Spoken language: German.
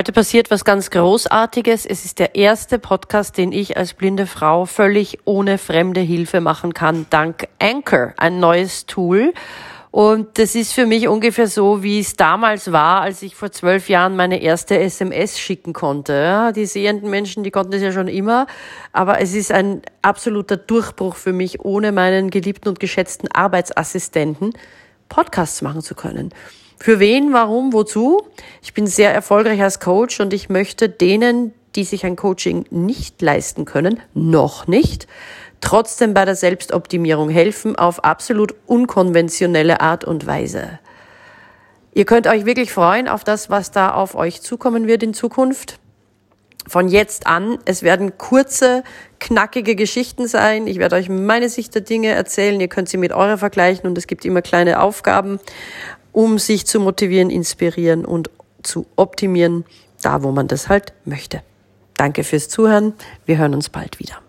Heute passiert was ganz Großartiges. Es ist der erste Podcast, den ich als blinde Frau völlig ohne fremde Hilfe machen kann, dank Anchor, ein neues Tool. Und das ist für mich ungefähr so, wie es damals war, als ich vor zwölf Jahren meine erste SMS schicken konnte. Ja, die sehenden Menschen, die konnten das ja schon immer, aber es ist ein absoluter Durchbruch für mich, ohne meinen geliebten und geschätzten Arbeitsassistenten Podcasts machen zu können. Für wen, warum, wozu? Ich bin sehr erfolgreich als Coach und ich möchte denen, die sich ein Coaching nicht leisten können, noch nicht, trotzdem bei der Selbstoptimierung helfen auf absolut unkonventionelle Art und Weise. Ihr könnt euch wirklich freuen auf das, was da auf euch zukommen wird in Zukunft. Von jetzt an, es werden kurze, knackige Geschichten sein. Ich werde euch meine Sicht der Dinge erzählen. Ihr könnt sie mit eurer vergleichen und es gibt immer kleine Aufgaben um sich zu motivieren, inspirieren und zu optimieren, da wo man das halt möchte. Danke fürs Zuhören. Wir hören uns bald wieder.